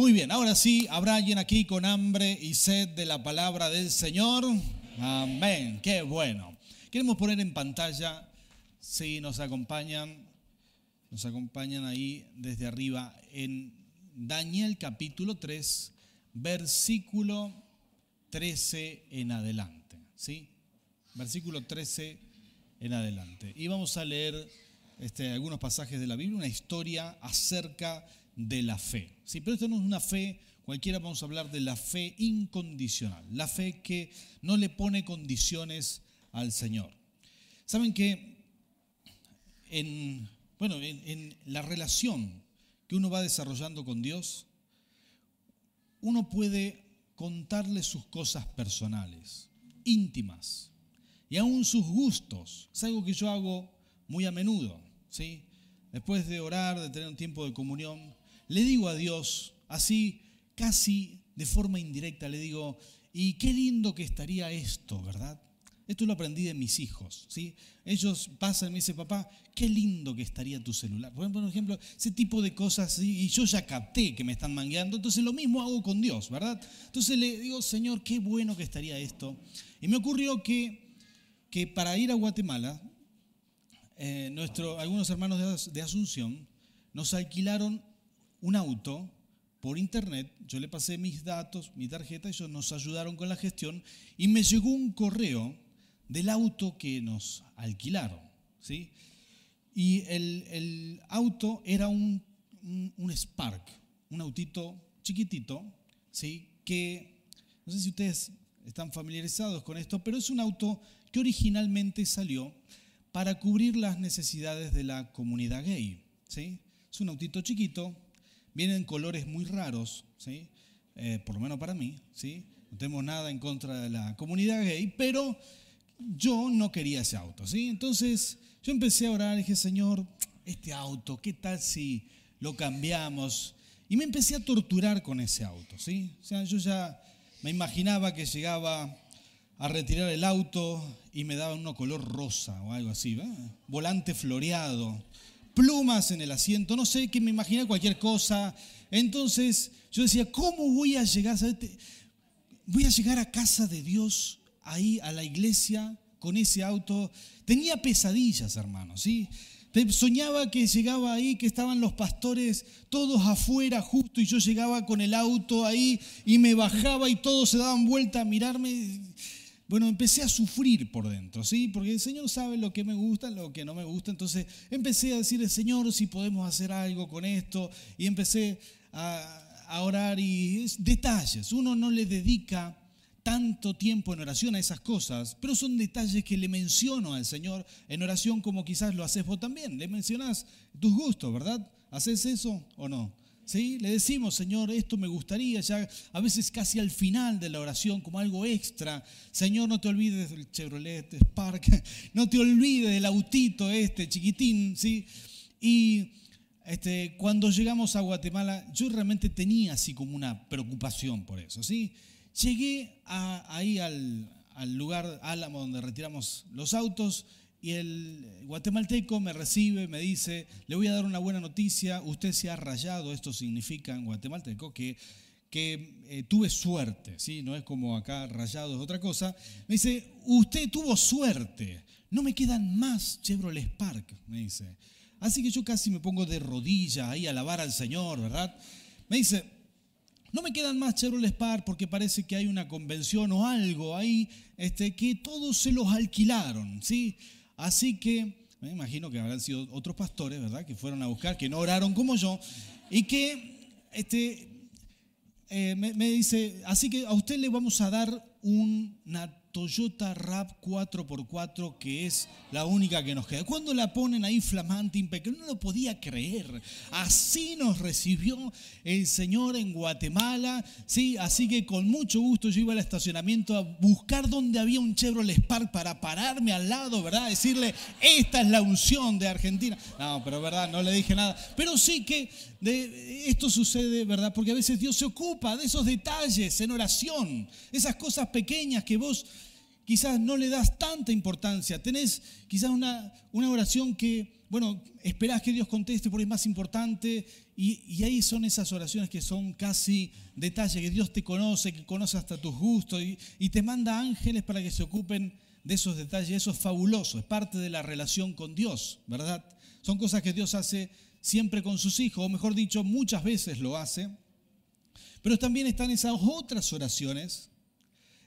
Muy bien, ahora sí, ¿habrá alguien aquí con hambre y sed de la palabra del Señor? Amén, qué bueno. Queremos poner en pantalla, si nos acompañan, nos acompañan ahí desde arriba en Daniel capítulo 3, versículo 13 en adelante, ¿sí? Versículo 13 en adelante. Y vamos a leer este, algunos pasajes de la Biblia, una historia acerca de de la fe. Sí, pero esto no es una fe cualquiera, vamos a hablar de la fe incondicional, la fe que no le pone condiciones al Señor. Saben que en, bueno, en, la relación que uno va desarrollando con Dios, uno puede contarle sus cosas personales, íntimas, y aún sus gustos. Es algo que yo hago muy a menudo, ¿sí? Después de orar, de tener un tiempo de comunión, le digo a Dios, así casi de forma indirecta, le digo, y qué lindo que estaría esto, ¿verdad? Esto lo aprendí de mis hijos, ¿sí? Ellos pasan y me dicen, papá, qué lindo que estaría tu celular. Por ejemplo, ese tipo de cosas, y yo ya capté que me están mangueando, entonces lo mismo hago con Dios, ¿verdad? Entonces le digo, Señor, qué bueno que estaría esto. Y me ocurrió que, que para ir a Guatemala, eh, algunos hermanos de Asunción nos alquilaron un auto por internet, yo le pasé mis datos, mi tarjeta, ellos nos ayudaron con la gestión y me llegó un correo del auto que nos alquilaron. ¿sí? Y el, auto era un, un, Spark, un autito chiquitito, ¿sí? que no sé si ustedes están familiarizados con esto, pero es un auto que originalmente salió para cubrir las necesidades de la comunidad gay. ¿sí? Es un autito chiquito, vienen colores muy raros, ¿sí? Eh, por lo menos para mí, ¿sí? no tenemos nada en contra de la comunidad gay, pero yo no quería ese auto. ¿sí? Entonces yo empecé a orar dije, Señor, este auto, ¿qué tal si lo cambiamos? Y me empecé a torturar con ese auto. ¿sí? O sea, yo ya me imaginaba que llegaba a retirar el auto y me daba uno color rosa o algo así, volante floreado, plumas en el asiento, no sé, que me imaginé cualquier cosa. Entonces yo decía, ¿cómo voy a llegar? Voy a llegar a casa de Dios, ahí a la iglesia, con ese auto. Tenía pesadillas, hermanos, ¿sí? Soñaba que llegaba ahí, que estaban los pastores todos afuera justo y yo llegaba con el auto ahí y me bajaba y todos se daban vuelta a mirarme. Bueno, empecé a sufrir por dentro, ¿sí? Porque el Señor sabe lo que me gusta, lo que no me gusta. Entonces empecé a decirle, Señor, si podemos hacer algo con esto. Y empecé a, orar y detalles. Uno no le dedica tanto tiempo en oración a esas cosas, pero son detalles que le menciono al Señor en oración como quizás lo haces vos también. Le mencionás tus gustos, ¿verdad? ¿Haces eso o no? Le decimos, Señor, esto me gustaría, ya a veces casi al final de la oración, como algo extra. Señor, no te olvides del Chevrolet Spark, no te olvides del autito este chiquitín, ¿sí? Y este, cuando llegamos a Guatemala, yo realmente tenía así como una preocupación por eso, ¿sí? Llegué ahí al, al lugar Álamo donde retiramos los autos y el guatemalteco me recibe, me dice, le voy a dar una buena noticia, usted se ha rayado, esto significa en guatemalteco que, que eh, tuve suerte, ¿sí? no es como acá rayado es otra cosa. Me dice, usted tuvo suerte, no me quedan más Chevrolet Spark, me dice. Así que yo casi me pongo de rodillas ahí a alabar al Señor, ¿verdad? Me dice, no me quedan más Chevrolet Spark porque parece que hay una convención o algo ahí este, que todos se los alquilaron, ¿sí? Así que me imagino que habrán sido otros pastores, ¿verdad? Que fueron a buscar, que no oraron como yo, y que este, eh, me, me, dice, así que a usted le vamos a dar una Toyota RAP 4x4, que es la única que nos queda. Cuando la ponen ahí flamante, impecable, no lo podía creer. Así nos recibió el Señor en Guatemala. Sí, así que con mucho gusto yo iba al estacionamiento a buscar donde había un Chevrolet Spark para pararme al lado, ¿verdad? Decirle, esta es la unción de Argentina. No, pero verdad, no le dije nada. Pero sí que esto sucede, ¿verdad? Porque a veces Dios se ocupa de esos detalles en oración, esas cosas pequeñas que vos quizás no le das tanta importancia. Tenés quizás una, una oración que, bueno, esperás que Dios conteste porque es más importante. Y, ahí son esas oraciones que son casi detalles, que Dios te conoce, que conoce hasta tus gustos y, y te manda ángeles para que se ocupen de esos detalles. Eso es fabuloso, es parte de la relación con Dios, ¿verdad? Son cosas que Dios hace siempre con sus hijos, o mejor dicho, muchas veces lo hace. Pero también están esas otras oraciones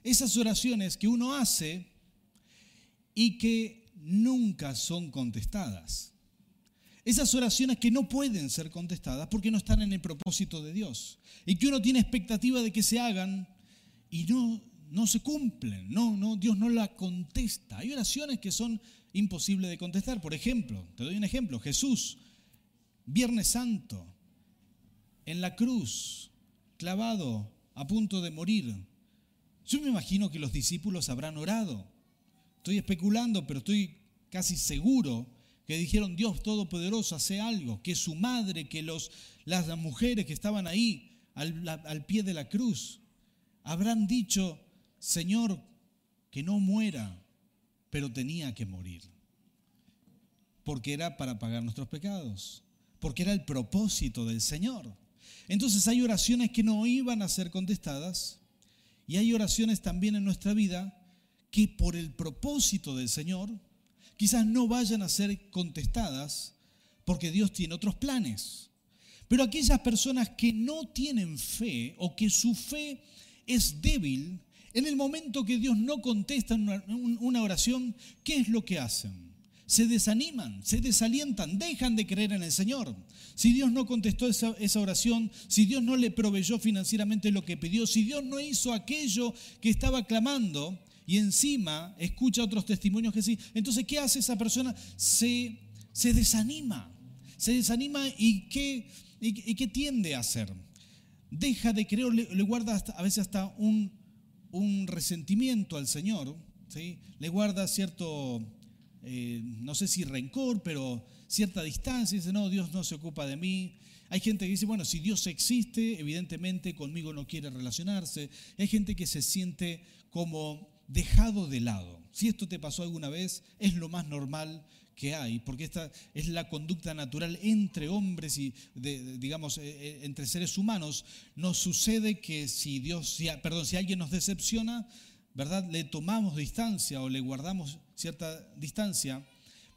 esas oraciones que uno hace y que nunca son contestadas. Esas oraciones que no pueden ser contestadas porque no están en el propósito de Dios. Y que uno tiene expectativa de que se hagan y no, no se cumplen. No, no, Dios no la contesta. Hay oraciones que son imposibles de contestar. Por ejemplo, te doy un ejemplo. Jesús, Viernes Santo, en la cruz, clavado, a punto de morir, yo me imagino que los discípulos habrán orado. Estoy especulando, pero estoy casi seguro que dijeron, Dios Todopoderoso, hace algo, que su madre, que las mujeres que estaban ahí al pie de la cruz, habrán dicho, Señor, que no muera, pero tenía que morir. Porque era para pagar nuestros pecados, porque era el propósito del Señor. Entonces hay oraciones que no iban a ser contestadas y hay oraciones también en nuestra vida que por el propósito del Señor quizás no vayan a ser contestadas porque Dios tiene otros planes. Pero aquellas personas que no tienen fe o que su fe es débil, en el momento que Dios no contesta una, oración, ¿qué es lo que hacen? Se desaniman, se desalientan, dejan de creer en el Señor. Si Dios no contestó esa, oración, si Dios no le proveyó financieramente lo que pidió, si Dios no hizo aquello que estaba clamando y encima escucha otros testimonios que sí, entonces ¿qué hace esa persona? Se, desanima, se desanima y ¿qué, tiende a hacer? Deja de creer, le, guarda a veces hasta un, resentimiento al Señor, le guarda cierto eh, no sé si rencor, pero cierta distancia, dice, no, Dios no se ocupa de mí. Hay gente que dice, bueno, si Dios existe, evidentemente conmigo no quiere relacionarse. Hay gente que se siente como dejado de lado. Si esto te pasó alguna vez, es lo más normal que hay, porque esta es la conducta natural entre hombres y, digamos, eh, eh, entre seres humanos. Nos sucede que si Dios, perdón, si alguien nos decepciona, ¿verdad? Le tomamos distancia o le guardamos cierta distancia,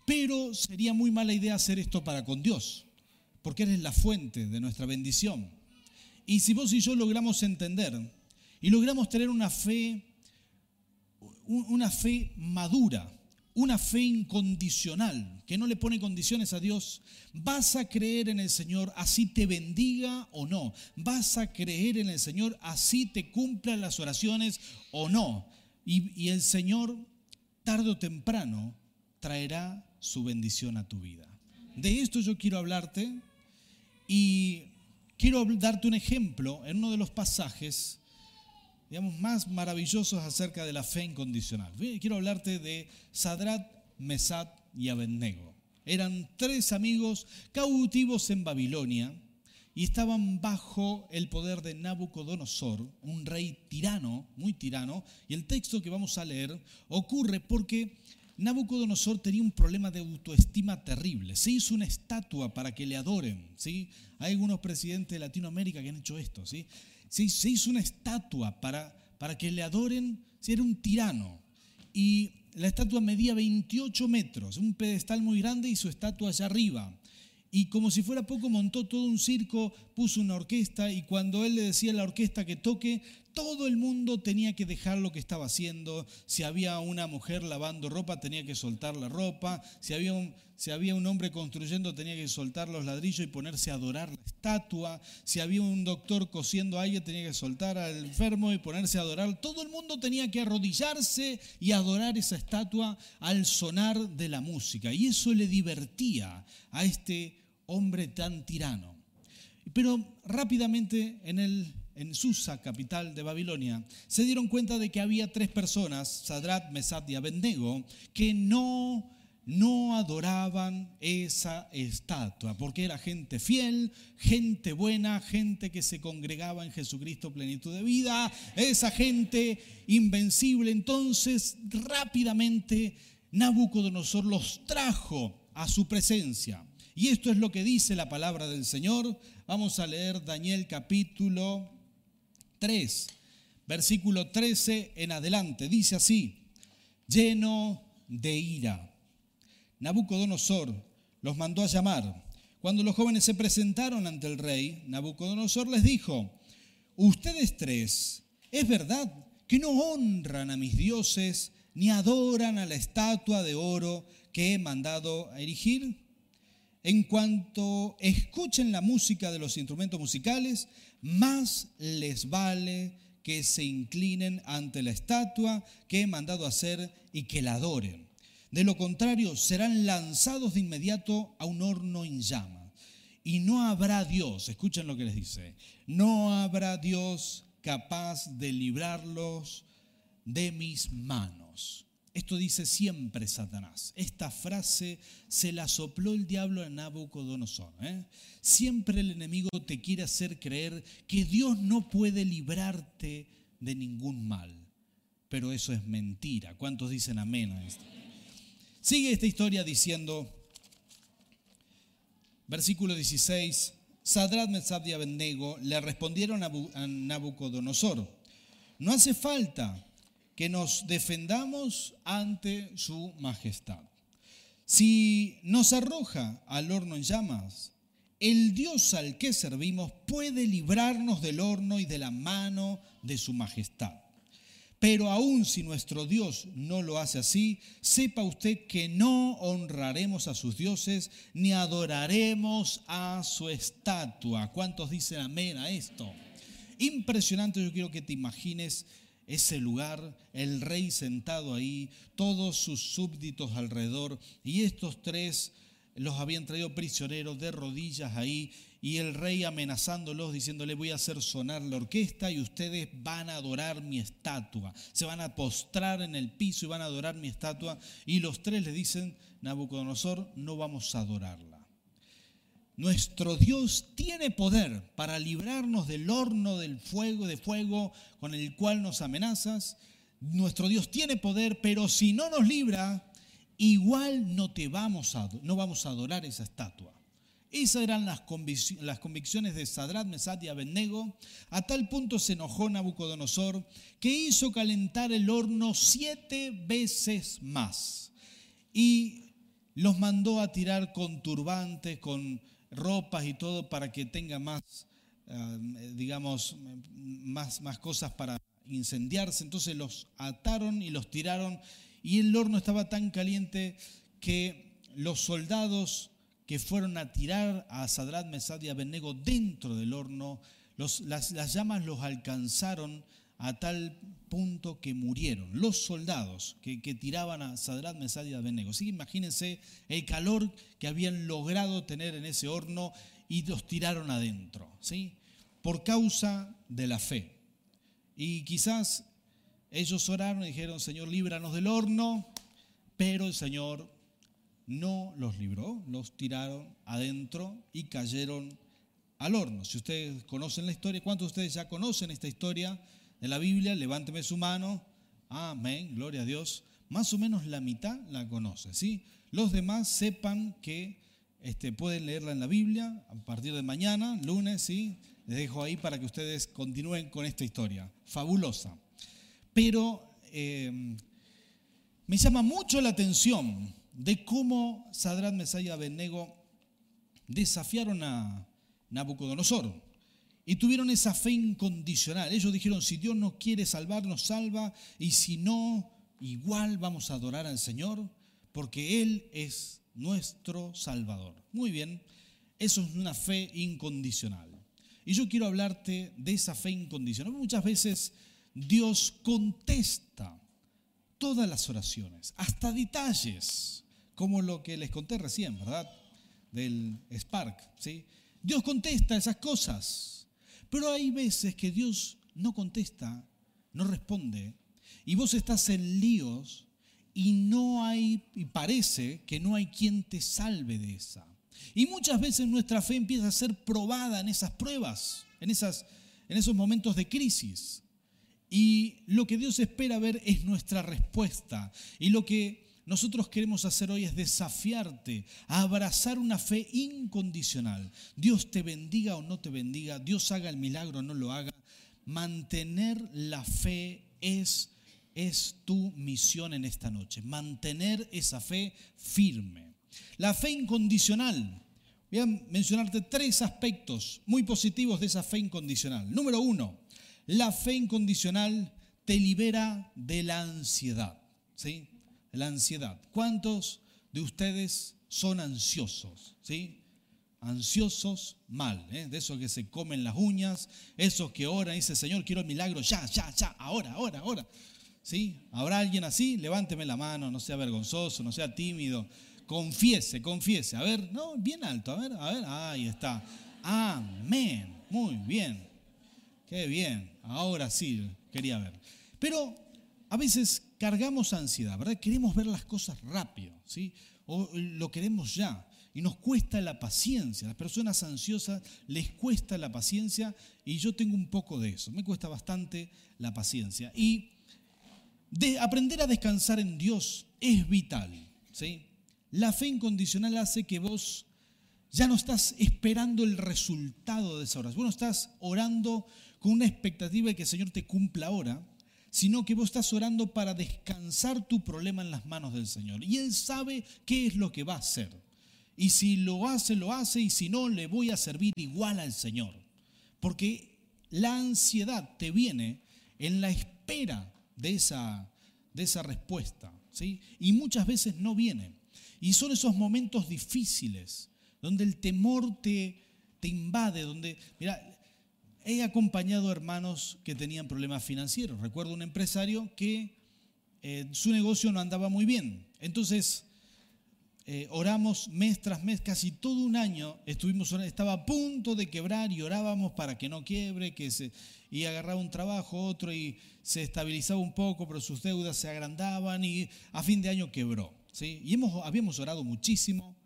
pero sería muy mala idea hacer esto para con Dios, porque Él es la fuente de nuestra bendición. Y si vos y yo logramos entender y logramos tener una fe, una fe madura, una fe incondicional, que no le pone condiciones a Dios, vas a creer en el Señor así te bendiga o no, vas a creer en el Señor así te cumplan las oraciones o no. Y, y el Señor, tarde o temprano, traerá su bendición a tu vida. De esto yo quiero hablarte y quiero darte un ejemplo en uno de los pasajes digamos, más maravillosos acerca de la fe incondicional. Quiero hablarte de Sadrat, Mesat y Abednego. Eran tres amigos cautivos en Babilonia y estaban bajo el poder de Nabucodonosor, un rey tirano, muy tirano. Y el texto que vamos a leer ocurre porque Nabucodonosor tenía un problema de autoestima terrible. Se hizo una estatua para que le adoren. ¿sí? Hay algunos presidentes de Latinoamérica que han hecho esto. ¿sí? se, hizo una estatua para, para que le adoren, si era un tirano. Y la estatua medía 28 metros, un pedestal muy grande y su estatua allá arriba. Y como si fuera poco, montó todo un circo, puso una orquesta y cuando él le decía a la orquesta que toque, todo el mundo tenía que dejar lo que estaba haciendo. Si había una mujer lavando ropa, tenía que soltar la ropa. Si había un, si había un hombre construyendo, tenía que soltar los ladrillos y ponerse a adorar la estatua. Si había un doctor cosiendo a alguien, tenía que soltar al enfermo y ponerse a adorar. Todo el mundo tenía que arrodillarse y adorar esa estatua al sonar de la música. Y eso le divertía a este hombre tan tirano. Pero rápidamente en el en Susa, capital de Babilonia, se dieron cuenta de que había tres personas, Sadrat, Mesad y Abednego, que no no adoraban esa estatua, porque era gente fiel, gente buena, gente que se congregaba en Jesucristo plenitud de vida, esa gente invencible. Entonces, rápidamente, Nabucodonosor los trajo a su presencia. Y esto es lo que dice la palabra del Señor. Vamos a leer Daniel capítulo 3, versículo 13 en adelante. Dice así, lleno de ira Nabucodonosor los mandó a llamar. Cuando los jóvenes se presentaron ante el rey, Nabucodonosor les dijo, ustedes tres, ¿es verdad que no honran a mis dioses ni adoran a la estatua de oro que he mandado a erigir? En cuanto escuchen la música de los instrumentos musicales, más les vale que se inclinen ante la estatua que he mandado hacer y que la adoren. De lo contrario, serán lanzados de inmediato a un horno en llama. Y no habrá Dios, escuchen lo que les dice, no habrá Dios capaz de librarlos de mis manos. Esto dice siempre Satanás. Esta frase se la sopló el diablo a Nabucodonosor. ¿eh? Siempre el enemigo te quiere hacer creer que Dios no puede librarte de ningún mal. Pero eso es mentira. ¿Cuántos dicen amén a esto? Sigue esta historia diciendo, versículo 16, Sadrat, Mesad y Abednego le respondieron a Nabucodonosor, no hace falta que nos defendamos ante su majestad. Si nos arroja al horno en llamas, el Dios al que servimos puede librarnos del horno y de la mano de su majestad. Pero aun si nuestro Dios no lo hace así, sepa usted que no honraremos a sus dioses ni adoraremos a su estatua. ¿Cuántos dicen amén a esto? Impresionante, yo quiero que te imagines ese lugar, el rey sentado ahí, todos sus súbditos alrededor y estos tres los habían traído prisioneros de rodillas ahí y el rey amenazándolos diciéndole voy a hacer sonar la orquesta y ustedes van a adorar mi estatua, se van a postrar en el piso y van a adorar mi estatua y los tres le dicen, Nabucodonosor, no vamos a adorarla. Nuestro Dios tiene poder para librarnos del horno del fuego, de fuego con el cual nos amenazas. Nuestro Dios tiene poder, pero si no nos libra, igual no te vamos a, no vamos a adorar esa estatua. Esas eran las, convicciones de Sadrat, Mesat y Abednego. A tal punto se enojó Nabucodonosor que hizo calentar el horno siete veces más y los mandó a tirar con turbantes, con ropas y todo para que tenga más, eh, digamos, más, más cosas para incendiarse. Entonces los ataron y los tiraron y el horno estaba tan caliente que los soldados que fueron a tirar a Sadrat, Mesad y Abednego dentro del horno, las, llamas los alcanzaron a tal punto que murieron. Los soldados que, tiraban a Sadrat, Mesad y Abednego. Sí, imagínense el calor que habían logrado tener en ese horno y los tiraron adentro, ¿sí? Por causa de la fe. Y quizás ellos oraron y dijeron, Señor, líbranos del horno, pero el Señor no los libró, los tiraron adentro y cayeron al horno. Si ustedes conocen la historia, ¿cuántos de ustedes ya conocen esta historia de la Biblia? Levánteme su mano. Amén, gloria a Dios. Más o menos la mitad la conoce, ¿sí? Los demás sepan que este, pueden leerla en la Biblia a partir de mañana, lunes, ¿sí? Les dejo ahí para que ustedes continúen con esta historia. Fabulosa. Pero eh, me llama mucho la atención de cómo Sadrat, Mesaya y Abednego desafiaron a Nabucodonosor y tuvieron esa fe incondicional. Ellos dijeron, si Dios no quiere salvarnos, salva, y si no, igual vamos a adorar al Señor, porque Él es nuestro Salvador. Muy bien, eso es una fe incondicional. Y yo quiero hablarte de esa fe incondicional. Muchas veces Dios contesta todas las oraciones, hasta detalles, como lo que les conté recién, ¿verdad? Del Spark, ¿sí? Dios contesta esas cosas, pero hay veces que Dios no contesta, no responde, y vos estás en líos y no hay, y parece que no hay quien te salve de esa. Y muchas veces nuestra fe empieza a ser probada en esas pruebas, en, esas, en esos momentos de crisis. Y lo que Dios espera ver es nuestra respuesta. Y lo que nosotros queremos hacer hoy es desafiarte a abrazar una fe incondicional. Dios te bendiga o no te bendiga, Dios haga el milagro o no lo haga. Mantener la fe es es tu misión en esta noche, mantener esa fe firme. La fe incondicional. Voy a mencionarte tres aspectos muy positivos de esa fe incondicional. Número uno, la fe incondicional te libera de la ansiedad. ¿sí? La ansiedad. ¿Cuántos de ustedes son ansiosos? ¿sí? Ansiosos mal, ¿eh? de esos que se comen las uñas, esos que oran y dicen, Señor, quiero el milagro, ya, ya, ya, ahora, ahora, ahora. ¿Sí? ¿Habrá alguien así? Levánteme la mano, no sea vergonzoso, no sea tímido. Confiese, confiese. A ver, no, bien alto, a ver, a ver, ahí está. Amén. Muy bien. Qué bien. Ahora sí, quería ver. Pero a veces cargamos ansiedad, ¿verdad? Queremos ver las cosas rápido, ¿sí? O lo queremos ya. Y nos cuesta la paciencia. Las personas ansiosas les cuesta la paciencia y yo tengo un poco de eso. Me cuesta bastante la paciencia. Y de aprender a descansar en Dios es vital. ¿sí? La fe incondicional hace que vos ya no estás esperando el resultado de esa oración. Vos no estás orando con una expectativa de que el Señor te cumpla ahora, sino que vos estás orando para descansar tu problema en las manos del Señor. Y Él sabe qué es lo que va a hacer. Y si lo hace, lo hace, y si no, le voy a servir igual al Señor. Porque la ansiedad te viene en la espera de esa, de esa respuesta. ¿sí? Y muchas veces no viene. Y son esos momentos difíciles donde el temor te, te invade, donde, mira, he acompañado hermanos que tenían problemas financieros. Recuerdo un empresario que eh, su negocio no andaba muy bien. Entonces, eh, oramos mes tras mes, casi todo un año estuvimos estaba a punto de quebrar y orábamos para que no quiebre, que se, y agarraba un trabajo, otro y se estabilizaba un poco, pero sus deudas se agrandaban y a fin de año quebró. ¿sí? Y hemos, habíamos orado muchísimo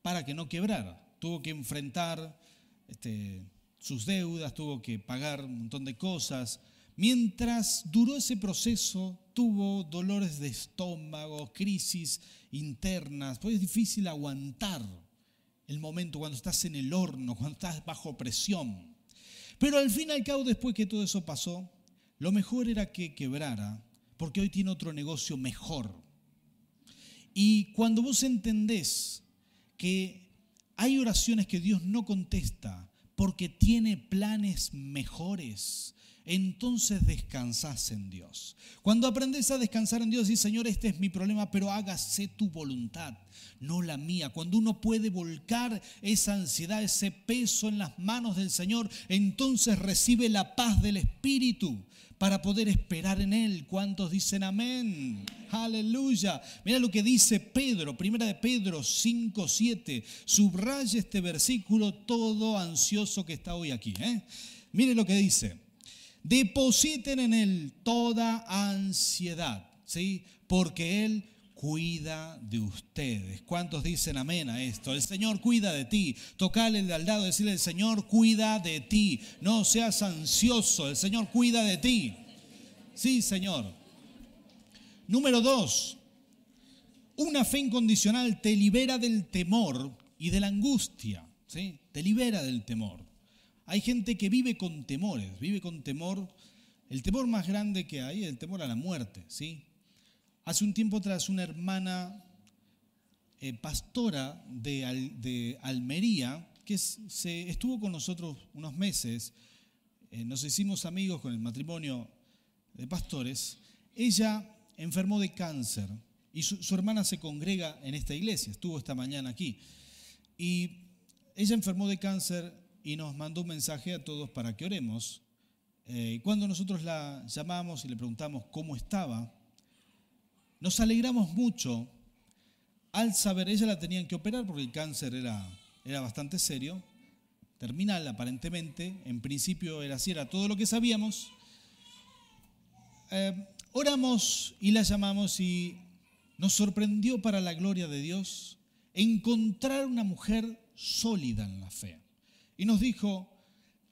para que no quebrara. Tuvo que enfrentar este, sus deudas, tuvo que pagar un montón de cosas. Mientras duró ese proceso, tuvo dolores de estómago, crisis internas, pues es difícil aguantar el momento cuando estás en el horno, cuando estás bajo presión. Pero al fin y al cabo, después que todo eso pasó, lo mejor era que quebrara, porque hoy tiene otro negocio mejor. Y cuando vos entendés que hay oraciones que Dios no contesta porque tiene planes mejores, entonces descansás en Dios. Cuando aprendes a descansar en Dios, y Señor, este es mi problema, pero hágase tu voluntad, no la mía. Cuando uno puede volcar esa ansiedad, ese peso en las manos del Señor, entonces recibe la paz del Espíritu para poder esperar en Él. ¿Cuántos dicen amén? Aleluya. Mira lo que dice Pedro, primera de Pedro 5, 7. Subraya este versículo todo ansioso que está hoy aquí. ¿eh? Mire lo que dice. Depositen en Él toda ansiedad, ¿sí? Porque Él cuida de ustedes. ¿Cuántos dicen amén a esto? El Señor cuida de ti. Tocale al lado, decirle, el Señor cuida de ti. No seas ansioso, el Señor cuida de ti. Sí, Señor. Número dos, una fe incondicional te libera del temor y de la angustia. ¿sí? Te libera del temor. Hay gente que vive con temores, vive con temor. El temor más grande que hay es el temor a la muerte, ¿sí? Hace un tiempo atrás una hermana eh, pastora de, Almería, que se, estuvo con nosotros unos meses, eh, nos hicimos amigos con el matrimonio de pastores, ella enfermó de cáncer y su, su hermana se congrega en esta iglesia, estuvo esta mañana aquí. Y ella enfermó de cáncer y nos mandó un mensaje a todos para que oremos. Eh, cuando nosotros la llamamos y le preguntamos cómo estaba, nos alegramos mucho al saber, ella la tenían que operar porque el cáncer era, era bastante serio, terminal aparentemente, en principio era así, era todo lo que sabíamos. Eh, oramos y la llamamos y nos sorprendió para la gloria de Dios encontrar una mujer sólida en la fe. Y nos dijo,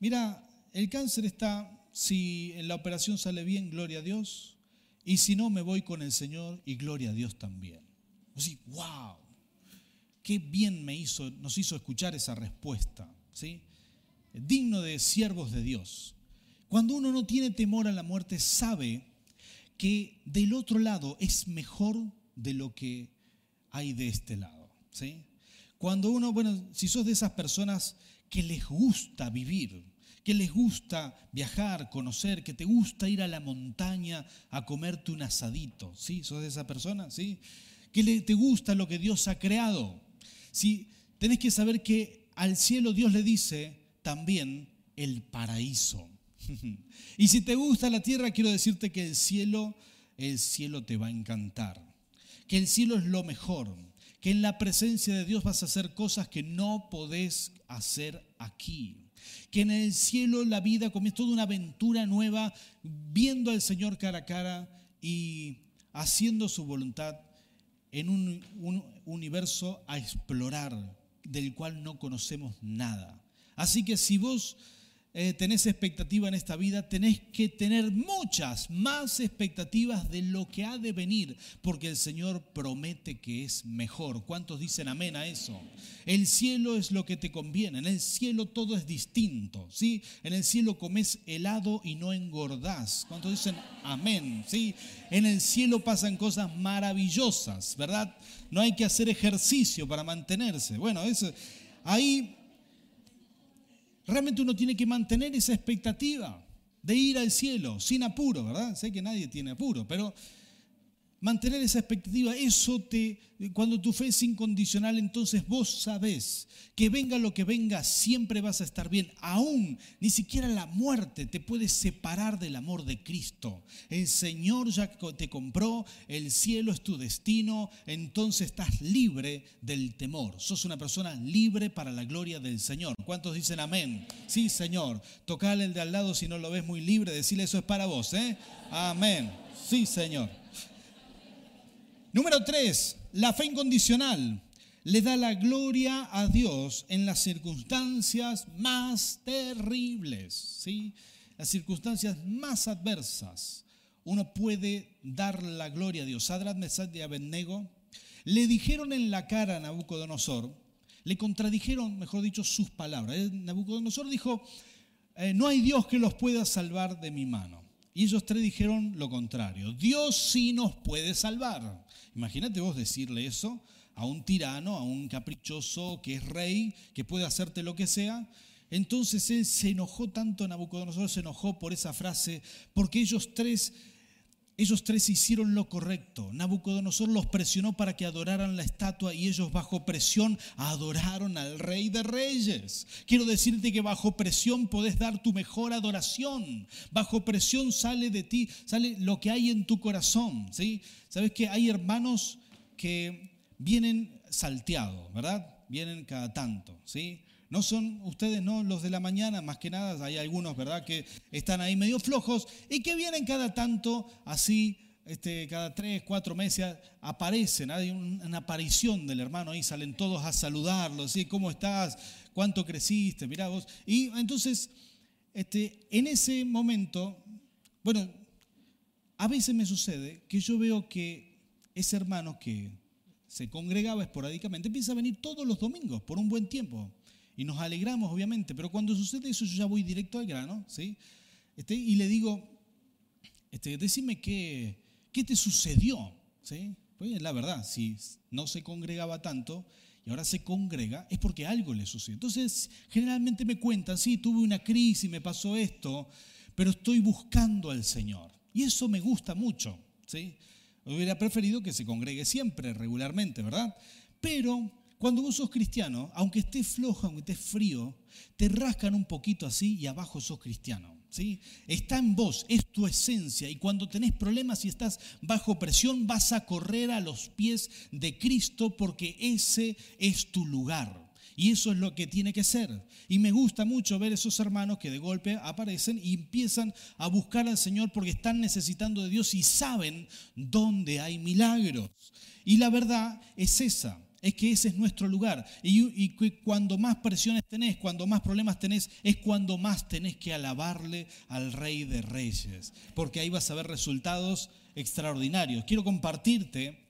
mira, el cáncer está, si en la operación sale bien, gloria a Dios, y si no, me voy con el Señor y gloria a Dios también. Así, wow, qué bien me hizo, nos hizo escuchar esa respuesta, ¿sí? Digno de siervos de Dios. Cuando uno no tiene temor a la muerte, sabe que del otro lado es mejor de lo que hay de este lado, ¿sí? Cuando uno, bueno, si sos de esas personas que les gusta vivir, que les gusta viajar, conocer, que te gusta ir a la montaña a comerte un asadito, ¿sí? ¿Sos de esa persona? ¿Sí? Que te gusta lo que Dios ha creado. ¿Sí? Tenés que saber que al cielo Dios le dice también el paraíso. y si te gusta la tierra, quiero decirte que el cielo, el cielo te va a encantar. Que el cielo es lo mejor. Que en la presencia de Dios vas a hacer cosas que no podés hacer aquí que en el cielo la vida comienza toda una aventura nueva, viendo al Señor cara a cara y haciendo su voluntad en un, un universo a explorar del cual no conocemos nada. Así que si vos eh, tenés expectativa en esta vida, tenés que tener muchas más expectativas de lo que ha de venir, porque el Señor promete que es mejor. ¿Cuántos dicen amén a eso? El cielo es lo que te conviene, en el cielo todo es distinto, ¿sí? En el cielo comes helado y no engordás. ¿Cuántos dicen amén? ¿Sí? En el cielo pasan cosas maravillosas, ¿verdad? No hay que hacer ejercicio para mantenerse. Bueno, eso ahí realmente uno tiene que mantener esa expectativa de ir al cielo sin apuro, ¿verdad? Sé que nadie tiene apuro, pero mantener esa expectativa, eso te, cuando tu fe es incondicional, entonces vos sabés que venga lo que venga, siempre vas a estar bien. Aún ni siquiera la muerte te puede separar del amor de Cristo. El Señor ya te compró, el cielo es tu destino, entonces estás libre del temor. Sos una persona libre para la gloria del Señor. ¿Cuántos dicen amén? Sí, Señor. Tocale el de al lado si no lo ves muy libre, decirle eso es para vos, ¿eh? Amén. Sí, Señor. Número tres, la fe incondicional le da la gloria a Dios en las circunstancias más terribles, ¿sí? las circunstancias más adversas. Uno puede dar la gloria a Dios. Sadrat, Mesad y Abednego le dijeron en la cara a Nabucodonosor, le contradijeron, mejor dicho, sus palabras. Nabucodonosor dijo, eh, no hay Dios que los pueda salvar de mi mano. Y ellos tres dijeron lo contrario, Dios sí nos puede salvar. Imagínate vos decirle eso a un tirano, a un caprichoso que es rey, que puede hacerte lo que sea. Entonces él se enojó tanto, Nabucodonosor se enojó por esa frase, porque ellos tres ellos tres hicieron lo correcto. Nabucodonosor los presionó para que adoraran la estatua y ellos bajo presión adoraron al rey de reyes. Quiero decirte que bajo presión podés dar tu mejor adoración. Bajo presión sale de ti, sale lo que hay en tu corazón. ¿sí? Sabes que hay hermanos que vienen salteados, ¿verdad? Vienen cada tanto. ¿sí? No son ustedes, no los de la mañana, más que nada, hay algunos, ¿verdad?, que están ahí medio flojos y que vienen cada tanto, así, este, cada tres, cuatro meses aparecen, hay una aparición del hermano ahí, salen todos a saludarlo, ¿sí? ¿Cómo estás? ¿Cuánto creciste? Mirá vos. Y entonces, este, en ese momento, bueno, a veces me sucede que yo veo que ese hermano que se congregaba esporádicamente empieza a venir todos los domingos por un buen tiempo y nos alegramos, obviamente, pero cuando sucede eso yo ya voy directo al grano, ¿sí? Este, y le digo, este, decime qué, qué te sucedió, ¿sí? Pues la verdad, si no se congregaba tanto y ahora se congrega, es porque algo le sucedió. Entonces, generalmente me cuentan, sí, tuve una crisis, me pasó esto, pero estoy buscando al Señor. Y eso me gusta mucho, ¿sí? Hubiera preferido que se congregue siempre, regularmente, ¿verdad? Pero cuando vos sos cristiano, aunque estés flojo, aunque estés frío, te rascan un poquito así y abajo sos cristiano. ¿sí? Está en vos, es tu esencia. Y cuando tenés problemas y estás bajo presión, vas a correr a los pies de Cristo porque ese es tu lugar. Y eso es lo que tiene que ser. Y me gusta mucho ver esos hermanos que de golpe aparecen y empiezan a buscar al Señor porque están necesitando de Dios y saben dónde hay milagros. Y la verdad es esa, es que ese es nuestro lugar. Y, cuando más presiones tenés, cuando más problemas tenés, es cuando más tenés que alabarle al Rey de Reyes. Porque ahí vas a ver resultados extraordinarios. Quiero compartirte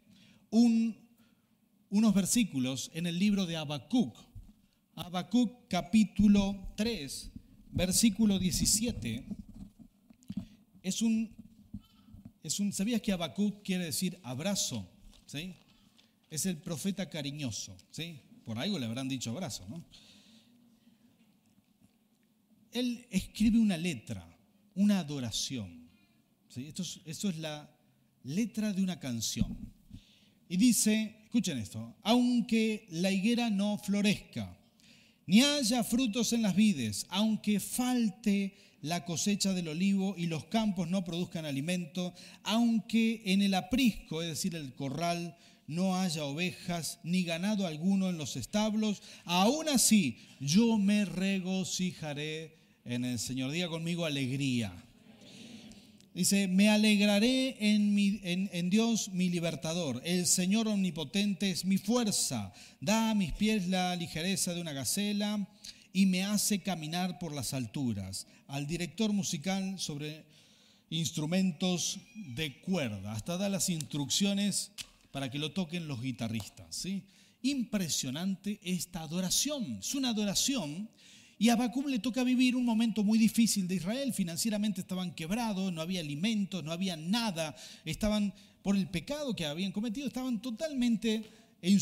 unos versículos en el libro de Habacuc. Habacuc capítulo 3, versículo 17. Es un, es un, ¿Sabías que Habacuc quiere decir abrazo? ¿Sí? Es el profeta cariñoso. ¿sí? Por algo le habrán dicho abrazo. ¿no? Él escribe una letra, una adoración. ¿sí? Esto, esto es la letra de una canción. Y dice, escuchen esto, aunque la higuera no florezca, ni haya frutos en las vides, aunque falte la cosecha del olivo y los campos no produzcan alimento, aunque en el aprisco, es decir, el corral, no haya ovejas ni ganado alguno en los establos, aún así yo me regocijaré en el Señor. Diga conmigo alegría. Dice, me alegraré en, en, Dios mi libertador. El Señor omnipotente es mi fuerza. Da a mis pies la ligereza de una gacela y me hace caminar por las alturas. Al director musical sobre instrumentos de cuerda. Hasta da las instrucciones para que lo toquen los guitarristas. ¿sí? Impresionante esta adoración. Es una adoración y a Bacum le toca vivir un momento muy difícil de Israel. Financieramente estaban quebrados, no había alimentos, no había nada. Estaban, por el pecado que habían cometido, estaban totalmente en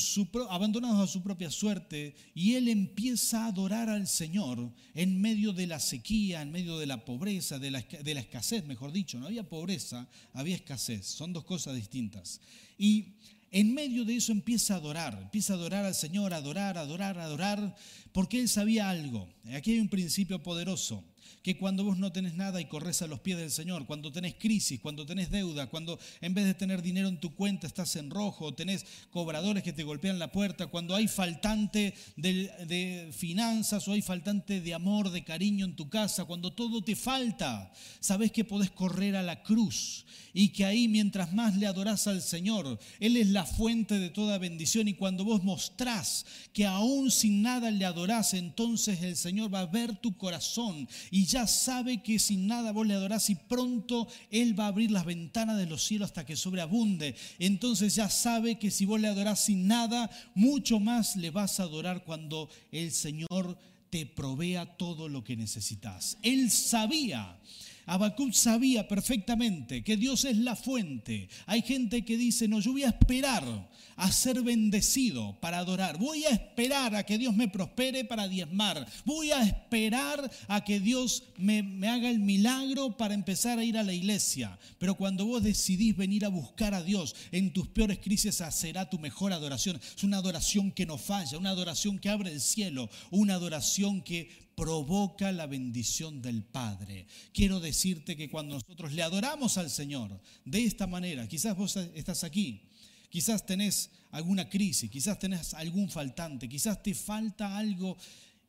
abandonados a su propia suerte. Y él empieza a adorar al Señor en medio de la sequía, en medio de la pobreza, de la, de la escasez, mejor dicho. No había pobreza, había escasez. Son dos cosas distintas. Y en medio de eso empieza a adorar, empieza a adorar al Señor, adorar, adorar, adorar, porque él sabía algo. Aquí hay un principio poderoso que cuando vos no tenés nada y corres a los pies del Señor, cuando tenés crisis, cuando tenés deuda, cuando en vez de tener dinero en tu cuenta estás en rojo, tenés cobradores que te golpean la puerta, cuando hay faltante de, finanzas o hay faltante de amor, de cariño en tu casa, cuando todo te falta, sabes que podés correr a la cruz y que ahí mientras más le adorás al Señor, Él es la fuente de toda bendición y cuando vos mostrás que aún sin nada le adorás, entonces el Señor va a ver tu corazón y ya sabe que sin nada vos le adorás y pronto Él va a abrir las ventanas de los cielos hasta que sobreabunde. Entonces ya sabe que si vos le adorás sin nada, mucho más le vas a adorar cuando el Señor te provea todo lo que necesitas. Él sabía Habacuc sabía perfectamente que Dios es la fuente. Hay gente que dice, no, yo voy a esperar a ser bendecido para adorar. Voy a esperar a que Dios me prospere para diezmar. Voy a esperar a que Dios me, me haga el milagro para empezar a ir a la iglesia. Pero cuando vos decidís venir a buscar a Dios en tus peores crisis, será tu mejor adoración. Es una adoración que no falla, una adoración que abre el cielo, una adoración que provoca la bendición del Padre. Quiero decirte que cuando nosotros le adoramos al Señor de esta manera, quizás vos estás aquí, quizás tenés alguna crisis, quizás tenés algún faltante, quizás te falta algo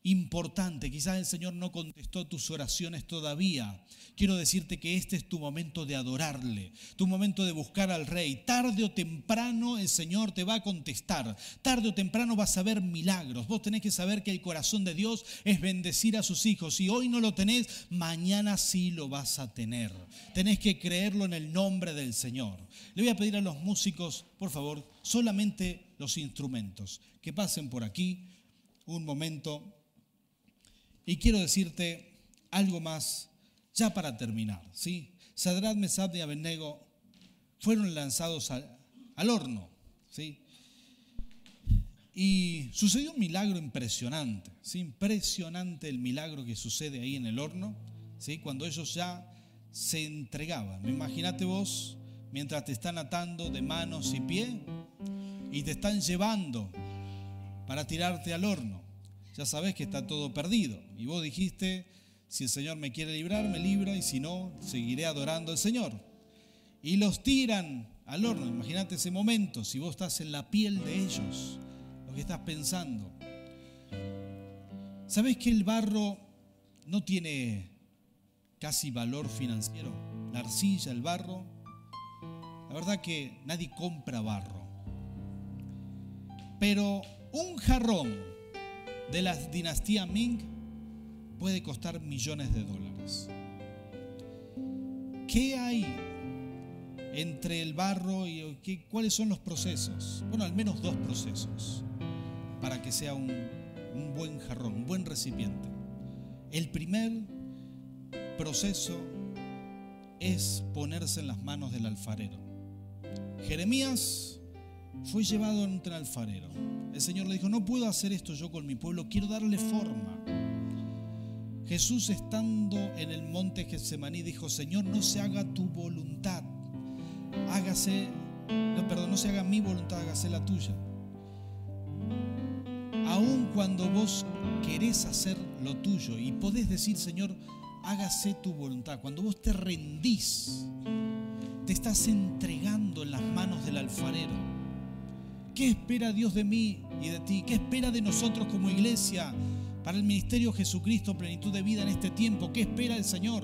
importante. Quizás el Señor no contestó tus oraciones todavía. Quiero decirte que este es tu momento de adorarle, tu momento de buscar al Rey. Tarde o temprano el Señor te va a contestar. Tarde o temprano vas a ver milagros. Vos tenés que saber que el corazón de Dios es bendecir a sus hijos. Si hoy no lo tenés, mañana sí lo vas a tener. Tenés que creerlo en el nombre del Señor. Le voy a pedir a los músicos, por favor, solamente los instrumentos, que pasen por aquí un momento y quiero decirte algo más, ya para terminar. ¿sí? Sadrat, Mesab y Abednego fueron lanzados al, horno. ¿sí? Y sucedió un milagro impresionante, ¿sí? impresionante el milagro que sucede ahí en el horno, ¿sí? cuando ellos ya se entregaban. Imagínate vos, mientras te están atando de manos y pie y te están llevando para tirarte al horno ya sabes que está todo perdido. Y vos dijiste, si el Señor me quiere librar, me libra, y si no, seguiré adorando al Señor. Y los tiran al horno. Imagínate ese momento, si vos estás en la piel de ellos, lo que estás pensando. ¿Sabes que el barro no tiene casi valor financiero? La arcilla, el barro. La verdad que nadie compra barro. Pero un jarrón de la dinastía Ming puede costar millones de dólares. ¿Qué hay entre el barro y qué, cuáles son los procesos? Bueno, al menos dos procesos para que sea un, un buen jarrón, un buen recipiente. El primer proceso es ponerse en las manos del alfarero. Jeremías fue llevado ante el alfarero. El Señor le dijo, no puedo hacer esto yo con mi pueblo, quiero darle forma. Jesús estando en el monte Getsemaní dijo, Señor, no se haga tu voluntad, hágase, no, perdón, no se haga mi voluntad, hágase la tuya. Aun cuando vos querés hacer lo tuyo y podés decir, Señor, hágase tu voluntad, cuando vos te rendís, te estás entregando en las manos del alfarero. ¿Qué espera Dios de mí y de ti? ¿Qué espera de nosotros como iglesia para el ministerio Jesucristo, plenitud de vida en este tiempo? ¿Qué espera el Señor?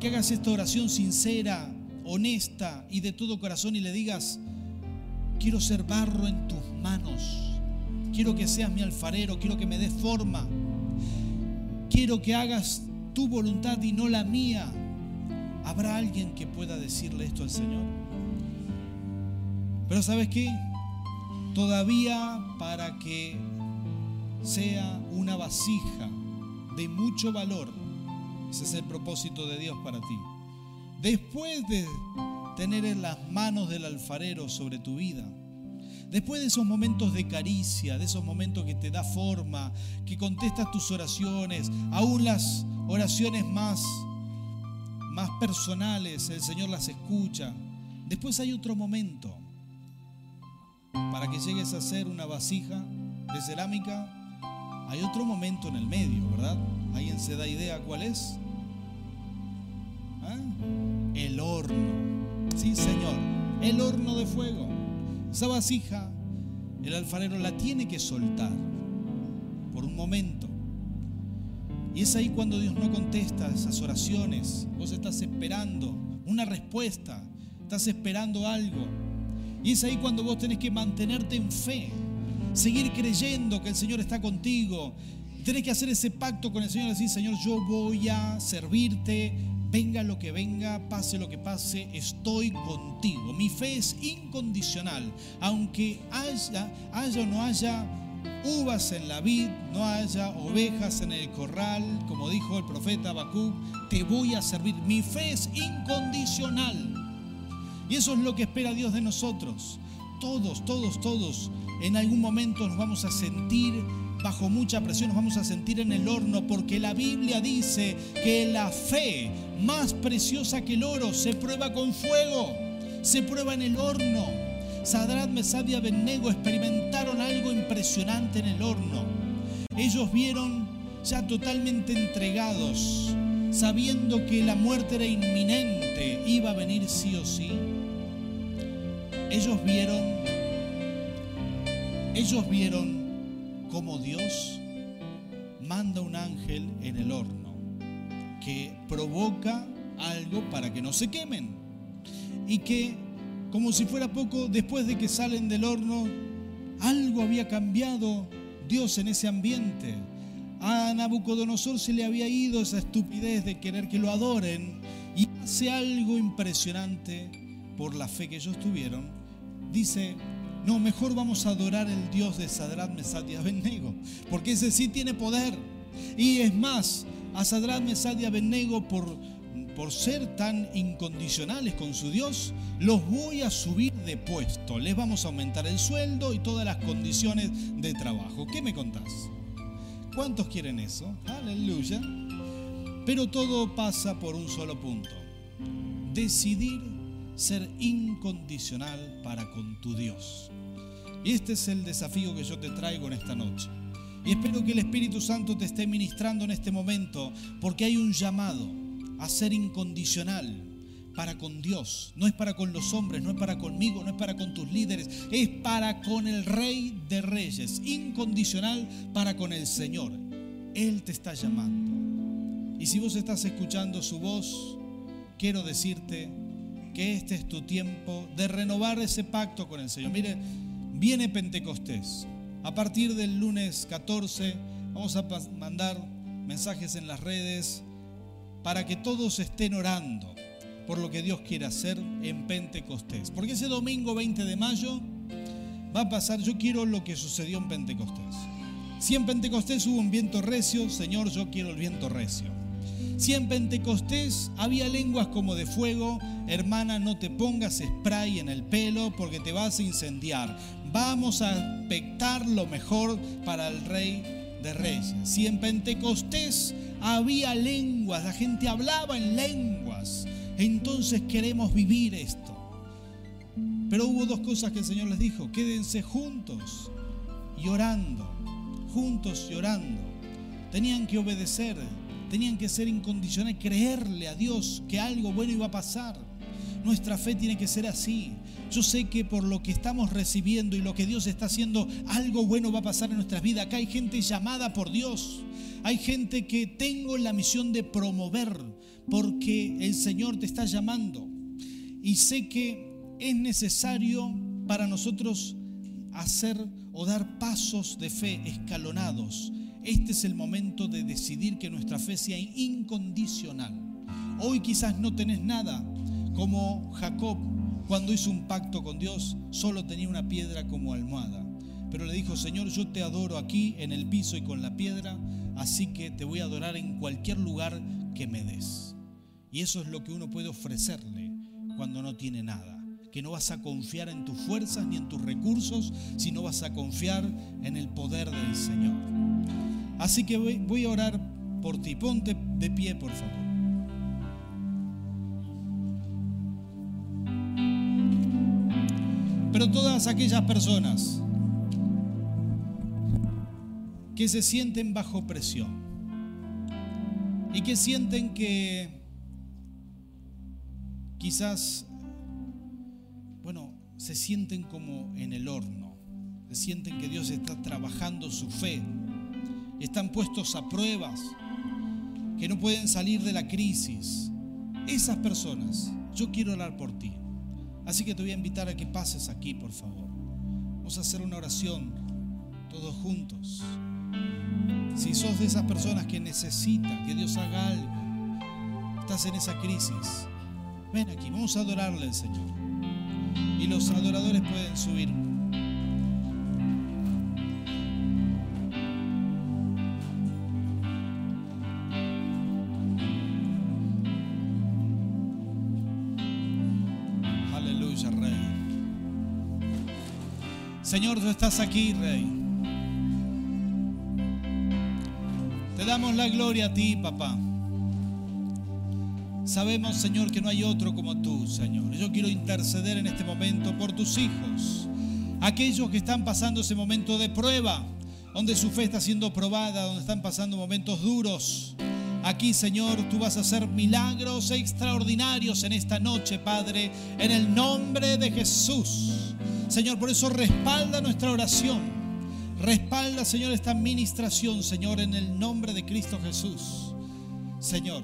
Que hagas esta oración sincera, honesta y de todo corazón y le digas, quiero ser barro en tus manos, quiero que seas mi alfarero, quiero que me des forma, quiero que hagas tu voluntad y no la mía. ¿Habrá alguien que pueda decirle esto al Señor? Pero ¿sabes qué? Todavía para que sea una vasija de mucho valor, ese es el propósito de Dios para ti. Después de tener en las manos del alfarero sobre tu vida, después de esos momentos de caricia, de esos momentos que te da forma, que contestas tus oraciones, aún las oraciones más más personales, el Señor las escucha. Después hay otro momento para que llegues a ser una vasija de cerámica. Hay otro momento en el medio, ¿verdad? ¿Alguien se da idea cuál es? ¿Ah? El horno. Sí, Señor. El horno de fuego. Esa vasija, el alfarero la tiene que soltar por un momento. Y es ahí cuando Dios no contesta esas oraciones. Vos estás esperando una respuesta, estás esperando algo. Y es ahí cuando vos tenés que mantenerte en fe, seguir creyendo que el Señor está contigo. Tenés que hacer ese pacto con el Señor decir, Señor, yo voy a servirte, venga lo que venga, pase lo que pase, estoy contigo. Mi fe es incondicional, aunque haya, haya o no haya uvas en la vid, no haya ovejas en el corral, como dijo el profeta Habacuc, te voy a servir. Mi fe es incondicional. Y eso es lo que espera Dios de nosotros. Todos, todos, todos, en algún momento nos vamos a sentir bajo mucha presión, nos vamos a sentir en el horno, porque la Biblia dice que la fe, más preciosa que el oro, se prueba con fuego, se prueba en el horno. Sadrat, Mesad y Abednego experimentaron algo impresionante en el horno. Ellos vieron ya totalmente entregados, sabiendo que la muerte era inminente, iba a venir sí o sí. Ellos vieron, ellos vieron cómo Dios manda un ángel en el horno que provoca algo para que no se quemen y que como si fuera poco, después de que salen del horno, algo había cambiado Dios en ese ambiente. A Nabucodonosor se le había ido esa estupidez de querer que lo adoren y hace algo impresionante por la fe que ellos tuvieron. Dice, no, mejor vamos a adorar el Dios de Sadrat, Mesad y Abednego, porque ese sí tiene poder. Y es más, a Sadrat, Mesad y Abednego por por ser tan incondicionales con su Dios, los voy a subir de puesto. Les vamos a aumentar el sueldo y todas las condiciones de trabajo. ¿Qué me contás? ¿Cuántos quieren eso? Aleluya. Pero todo pasa por un solo punto. Decidir ser incondicional para con tu Dios. Y este es el desafío que yo te traigo en esta noche. Y espero que el Espíritu Santo te esté ministrando en este momento, porque hay un llamado a ser incondicional para con Dios. No es para con los hombres, no es para conmigo, no es para con tus líderes, es para con el Rey de Reyes, incondicional para con el Señor. Él te está llamando. Y si vos estás escuchando su voz, quiero decirte que este es tu tiempo de renovar ese pacto con el Señor. Mire, viene Pentecostés. A partir del lunes 14 vamos a mandar mensajes en las redes para que todos estén orando por lo que Dios quiere hacer en Pentecostés. Porque ese domingo 20 de mayo va a pasar, yo quiero lo que sucedió en Pentecostés. Si en Pentecostés hubo un viento recio, Señor, yo quiero el viento recio. Si en Pentecostés había lenguas como de fuego, hermana, no te pongas spray en el pelo porque te vas a incendiar. Vamos a expectar lo mejor para el Rey de Reyes. Si en Pentecostés había lenguas, la gente hablaba en lenguas, entonces queremos vivir esto. Pero hubo dos cosas que el Señor les dijo, quédense juntos y orando, juntos y orando. Tenían que obedecer, tenían que ser incondicionales, creerle a Dios que algo bueno iba a pasar. Nuestra fe tiene que ser así. Yo sé que por lo que estamos recibiendo y lo que Dios está haciendo, algo bueno va a pasar en nuestras vidas. Acá hay gente llamada por Dios. Hay gente que tengo la misión de promover porque el Señor te está llamando. Y sé que es necesario para nosotros hacer o dar pasos de fe escalonados. Este es el momento de decidir que nuestra fe sea incondicional. Hoy quizás no tenés nada, como Jacob cuando hizo un pacto con Dios, solo tenía una piedra como almohada. Pero le dijo, Señor, yo te adoro aquí en el piso y con la piedra, así que te voy a adorar en cualquier lugar que me des. Y eso es lo que uno puede ofrecerle cuando no tiene nada que no vas a confiar en tus fuerzas ni en tus recursos, sino vas a confiar en el poder del Señor. Así que voy a orar por ti. Ponte de pie, por favor. Pero todas aquellas personas que se sienten bajo presión y que sienten que quizás se sienten como en el horno, se sienten que Dios está trabajando su fe, están puestos a pruebas, que no pueden salir de la crisis. Esas personas, yo quiero orar por ti. Así que te voy a invitar a que pases aquí, por favor. Vamos a hacer una oración todos juntos. Si sos de esas personas que necesitan que Dios haga algo, estás en esa crisis, ven aquí, vamos a adorarle al Señor y los adoradores pueden subir. Señor, tú estás aquí, Rey. Te damos la gloria a ti, papá. Sabemos, Señor, que no hay otro como tú, Señor. Yo quiero interceder en este momento por tus hijos, aquellos que están pasando ese momento de prueba, donde su fe está siendo probada, donde están pasando momentos duros. Aquí, Señor, tú vas a hacer milagros extraordinarios en esta noche, Padre, en el nombre de Jesús. Señor, por eso respalda nuestra oración. Respalda, Señor, esta administración, Señor, en el nombre de Cristo Jesús. Señor,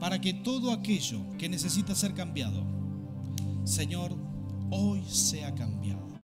para que todo aquello que necesita ser cambiado, Señor, hoy sea cambiado.